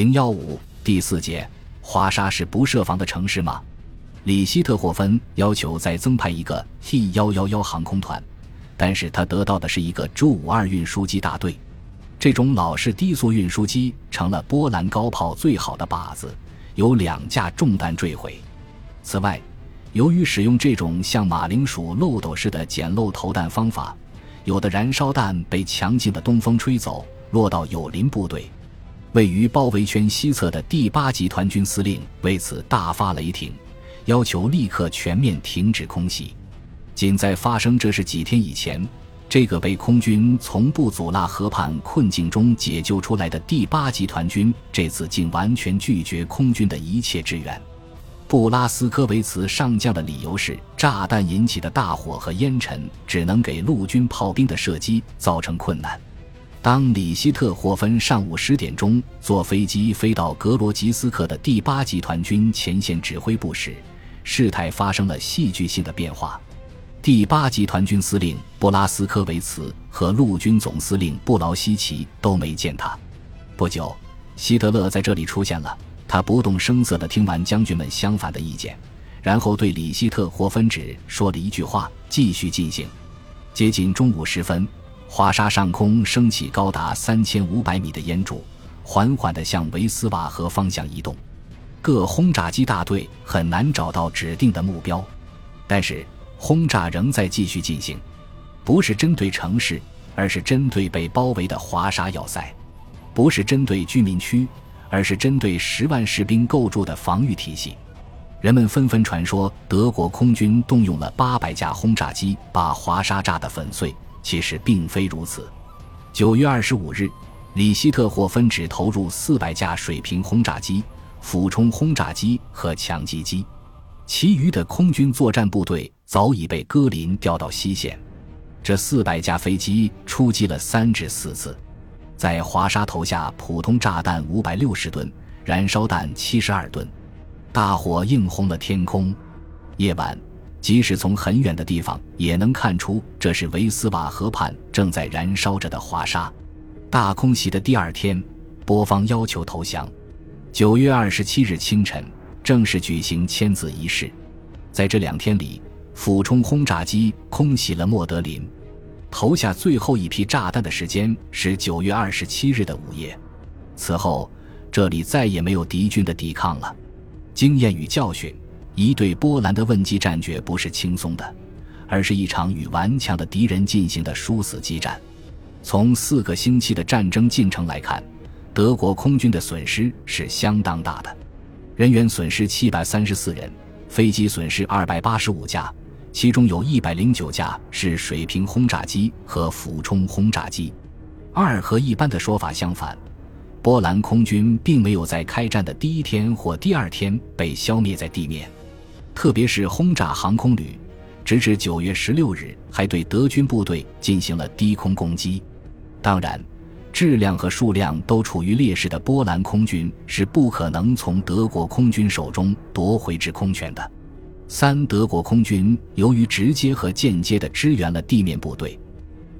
零幺五第四节，华沙是不设防的城市吗？里希特霍芬要求再增派一个 T 幺幺幺航空团，但是他得到的是一个 J 五二运输机大队。这种老式低速运输机成了波兰高炮最好的靶子，有两架中弹坠毁。此外，由于使用这种像马铃薯漏斗似的捡漏投弹方法，有的燃烧弹被强劲的东风吹走，落到友邻部队。位于包围圈西侧的第八集团军司令为此大发雷霆。要求立刻全面停止空袭。仅在发生这事几天以前，这个被空军从布祖拉河畔困境中解救出来的第八集团军，这次竟完全拒绝空军的一切支援。布拉斯科维茨上将的理由是，炸弹引起的大火和烟尘只能给陆军炮兵的射击造成困难。当里希特霍芬上午十点钟坐飞机飞到格罗吉斯克的第八集团军前线指挥部时，事态发生了戏剧性的变化。第八集团军司令布拉斯科维茨和陆军总司令布劳希奇都没见他。不久，希特勒在这里出现了。他不动声色地听完将军们相反的意见，然后对里希特霍芬只说了一句话：“继续进行。”接近中午时分。华沙上空升起高达三千五百米的烟柱，缓缓地向维斯瓦河方向移动。各轰炸机大队很难找到指定的目标，但是轰炸仍在继续进行，不是针对城市，而是针对被包围的华沙要塞；不是针对居民区，而是针对十万士兵构筑的防御体系。人们纷纷传说，德国空军动用了八百架轰炸机，把华沙炸得粉碎。其实并非如此。九月二十五日，里希特霍芬只投入四百架水平轰炸机、俯冲轰炸机和强击机，其余的空军作战部队早已被戈林调到西线。这四百架飞机出击了三至四次，在华沙投下普通炸弹五百六十吨、燃烧弹七十二吨，大火映红了天空。夜晚。即使从很远的地方也能看出，这是维斯瓦河畔正在燃烧着的华沙。大空袭的第二天，波方要求投降。九月二十七日清晨，正式举行签字仪式。在这两天里，俯冲轰炸机空袭了莫德林，投下最后一批炸弹的时间是九月二十七日的午夜。此后，这里再也没有敌军的抵抗了。经验与教训。一对波兰的问击战绝不是轻松的，而是一场与顽强的敌人进行的殊死激战。从四个星期的战争进程来看，德国空军的损失是相当大的，人员损失七百三十四人，飞机损失二百八十五架，其中有一百零九架是水平轰炸机和俯冲轰炸机。二和一般的说法相反，波兰空军并没有在开战的第一天或第二天被消灭在地面。特别是轰炸航空旅，直至九月十六日还对德军部队进行了低空攻击。当然，质量和数量都处于劣势的波兰空军是不可能从德国空军手中夺回制空权的。三，德国空军由于直接和间接地支援了地面部队，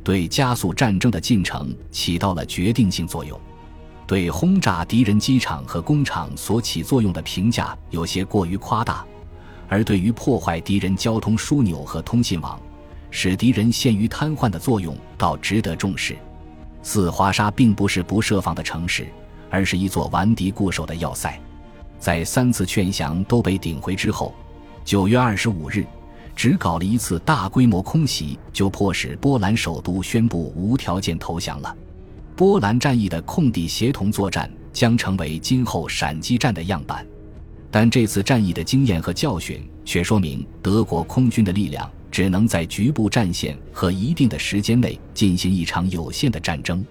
对加速战争的进程起到了决定性作用。对轰炸敌人机场和工厂所起作用的评价有些过于夸大。而对于破坏敌人交通枢纽和通信网，使敌人陷于瘫痪的作用，倒值得重视。四华沙并不是不设防的城市，而是一座顽敌固守的要塞。在三次劝降都被顶回之后，九月二十五日，只搞了一次大规模空袭，就迫使波兰首都宣布无条件投降了。波兰战役的空地协同作战将成为今后闪击战的样板。但这次战役的经验和教训却说明，德国空军的力量只能在局部战线和一定的时间内进行一场有限的战争。